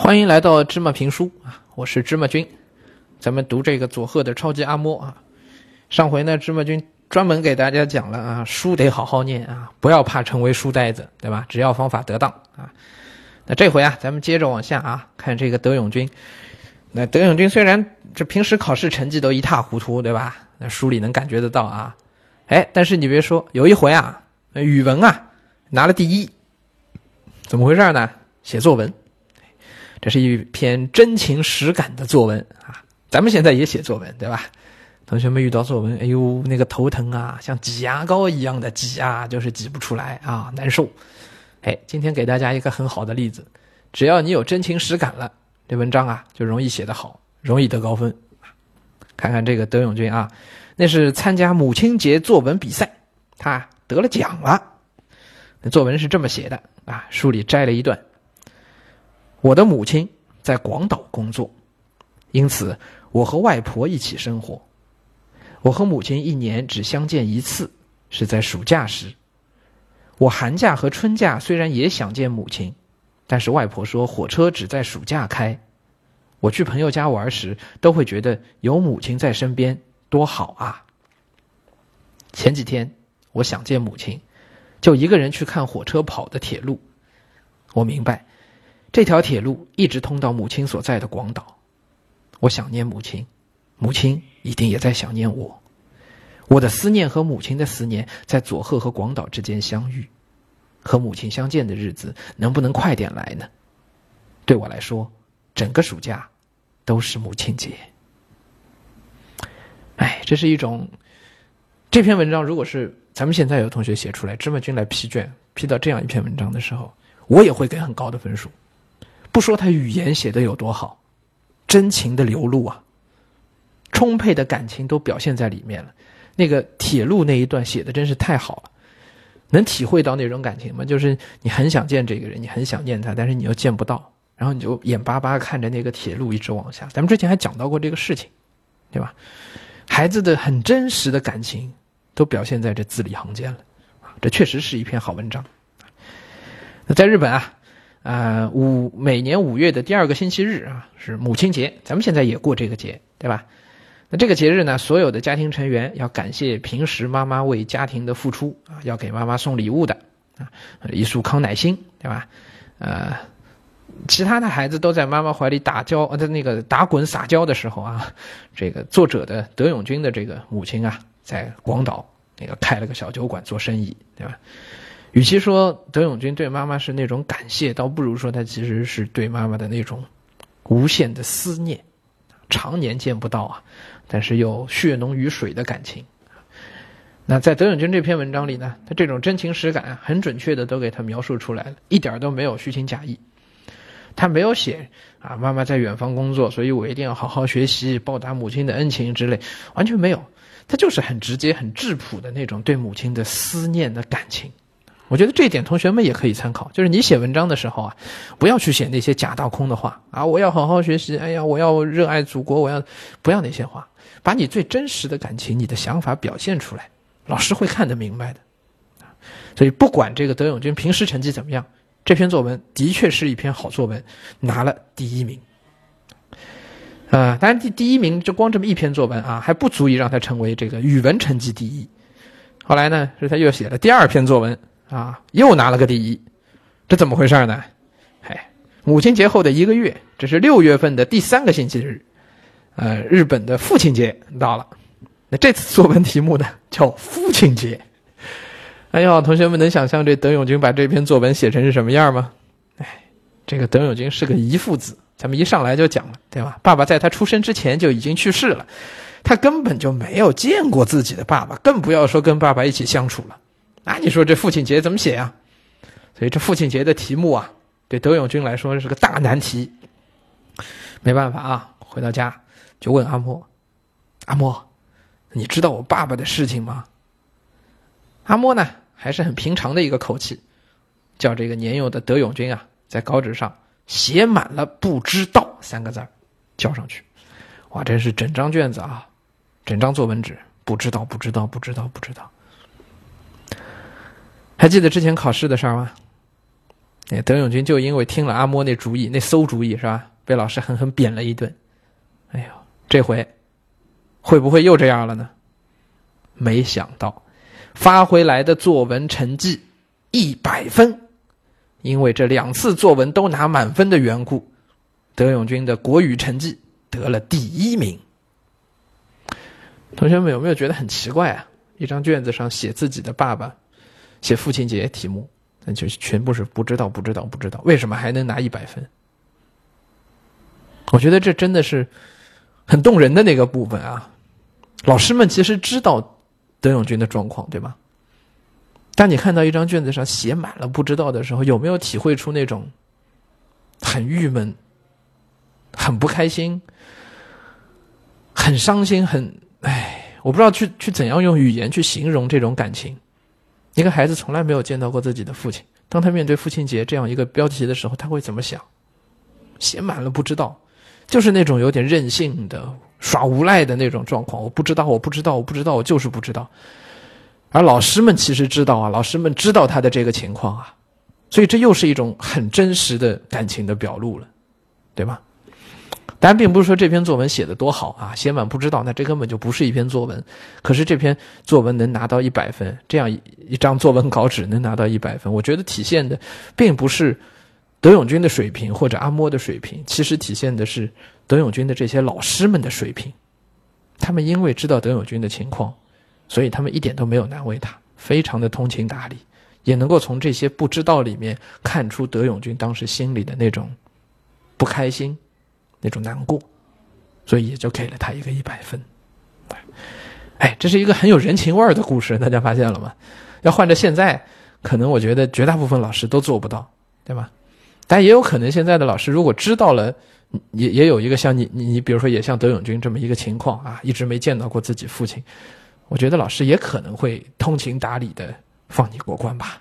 欢迎来到芝麻评书啊！我是芝麻君，咱们读这个佐贺的超级阿嬷啊。上回呢，芝麻君专门给大家讲了啊，书得好好念啊，不要怕成为书呆子，对吧？只要方法得当啊。那这回啊，咱们接着往下啊，看这个德永君。那德永君虽然这平时考试成绩都一塌糊涂，对吧？那书里能感觉得到啊。哎，但是你别说，有一回啊，语文啊拿了第一，怎么回事呢？写作文。这是一篇真情实感的作文啊！咱们现在也写作文，对吧？同学们遇到作文，哎呦，那个头疼啊，像挤牙膏一样的挤啊，就是挤不出来啊，难受。哎，今天给大家一个很好的例子，只要你有真情实感了，这文章啊就容易写得好，容易得高分。看看这个德永君啊，那是参加母亲节作文比赛，他得了奖了。那作文是这么写的啊，书里摘了一段。我的母亲在广岛工作，因此我和外婆一起生活。我和母亲一年只相见一次，是在暑假时。我寒假和春假虽然也想见母亲，但是外婆说火车只在暑假开。我去朋友家玩时，都会觉得有母亲在身边多好啊。前几天我想见母亲，就一个人去看火车跑的铁路。我明白。这条铁路一直通到母亲所在的广岛，我想念母亲，母亲一定也在想念我。我的思念和母亲的思念在佐贺和广岛之间相遇，和母亲相见的日子能不能快点来呢？对我来说，整个暑假都是母亲节。哎，这是一种这篇文章，如果是咱们现在有同学写出来，芝麻君来批卷，批到这样一篇文章的时候，我也会给很高的分数。不说他语言写的有多好，真情的流露啊，充沛的感情都表现在里面了。那个铁路那一段写的真是太好了，能体会到那种感情吗？就是你很想见这个人，你很想念他，但是你又见不到，然后你就眼巴巴看着那个铁路一直往下。咱们之前还讲到过这个事情，对吧？孩子的很真实的感情都表现在这字里行间了，这确实是一篇好文章。那在日本啊。啊，五每年五月的第二个星期日啊，是母亲节。咱们现在也过这个节，对吧？那这个节日呢，所有的家庭成员要感谢平时妈妈为家庭的付出啊，要给妈妈送礼物的啊，一束康乃馨，对吧？呃，其他的孩子都在妈妈怀里打娇，呃，那个打滚撒娇的时候啊，这个作者的德永君的这个母亲啊，在广岛那个开了个小酒馆做生意，对吧？与其说德永君对妈妈是那种感谢，倒不如说他其实是对妈妈的那种无限的思念，常年见不到啊，但是又血浓于水的感情。那在德永君这篇文章里呢，他这种真情实感很准确的都给他描述出来了，一点都没有虚情假意。他没有写啊，妈妈在远方工作，所以我一定要好好学习，报答母亲的恩情之类，完全没有。他就是很直接、很质朴的那种对母亲的思念的感情。我觉得这一点同学们也可以参考，就是你写文章的时候啊，不要去写那些假大空的话啊，我要好好学习，哎呀，我要热爱祖国，我要不要那些话，把你最真实的感情、你的想法表现出来，老师会看得明白的。所以不管这个德永君平时成绩怎么样，这篇作文的确是一篇好作文，拿了第一名。啊，当然第第一名就光这么一篇作文啊，还不足以让他成为这个语文成绩第一。后来呢，是他又写了第二篇作文。啊，又拿了个第一，这怎么回事呢？哎，母亲节后的一个月，这是六月份的第三个星期日，呃，日本的父亲节到了。那这次作文题目呢，叫父亲节。哎呦，同学们能想象这德永君把这篇作文写成是什么样吗？哎，这个德永君是个遗父子，咱们一上来就讲了，对吧？爸爸在他出生之前就已经去世了，他根本就没有见过自己的爸爸，更不要说跟爸爸一起相处了。那你说这父亲节怎么写呀？所以这父亲节的题目啊，对德永君来说是个大难题。没办法啊，回到家就问阿莫：“阿莫，你知道我爸爸的事情吗？”阿莫呢，还是很平常的一个口气，叫这个年幼的德永君啊，在稿纸上写满了“不知道”三个字交上去。哇，真是整张卷子啊，整张作文纸，不知道，不知道，不知道，不知道。还记得之前考试的事儿吗？哎，德永军就因为听了阿莫那主意，那馊主意是吧？被老师狠狠扁了一顿。哎呦，这回会不会又这样了呢？没想到，发回来的作文成绩一百分，因为这两次作文都拿满分的缘故，德永军的国语成绩得了第一名。同学们有没有觉得很奇怪啊？一张卷子上写自己的爸爸，写父亲节题目，那就全部是不知道，不知道，不知道，为什么还能拿一百分？我觉得这真的是很动人的那个部分啊！老师们其实知道德永君的状况，对吧？当你看到一张卷子上写满了不知道的时候，有没有体会出那种很郁闷、很不开心、很伤心、很唉？我不知道去去怎样用语言去形容这种感情。一个孩子从来没有见到过自己的父亲，当他面对父亲节这样一个标题的时候，他会怎么想？写满了不知道，就是那种有点任性的耍无赖的那种状况。我不知道，我不知道，我不知道，我就是不知道。而老师们其实知道啊，老师们知道他的这个情况啊，所以这又是一种很真实的感情的表露了，对吧？当然，并不是说这篇作文写的多好啊，写满不知道，那这根本就不是一篇作文。可是这篇作文能拿到一百分，这样一张作文稿纸能拿到一百分，我觉得体现的并不是德永军的水平或者阿莫的水平，其实体现的是德永军的这些老师们的水平。他们因为知道德永军的情况，所以他们一点都没有难为他，非常的通情达理，也能够从这些不知道里面看出德永军当时心里的那种不开心。那种难过，所以也就给了他一个一百分。哎，这是一个很有人情味儿的故事，大家发现了吗？要换着现在，可能我觉得绝大部分老师都做不到，对吧？但也有可能现在的老师如果知道了，也也有一个像你你你，比如说也像德永君这么一个情况啊，一直没见到过自己父亲，我觉得老师也可能会通情达理的放你过关吧。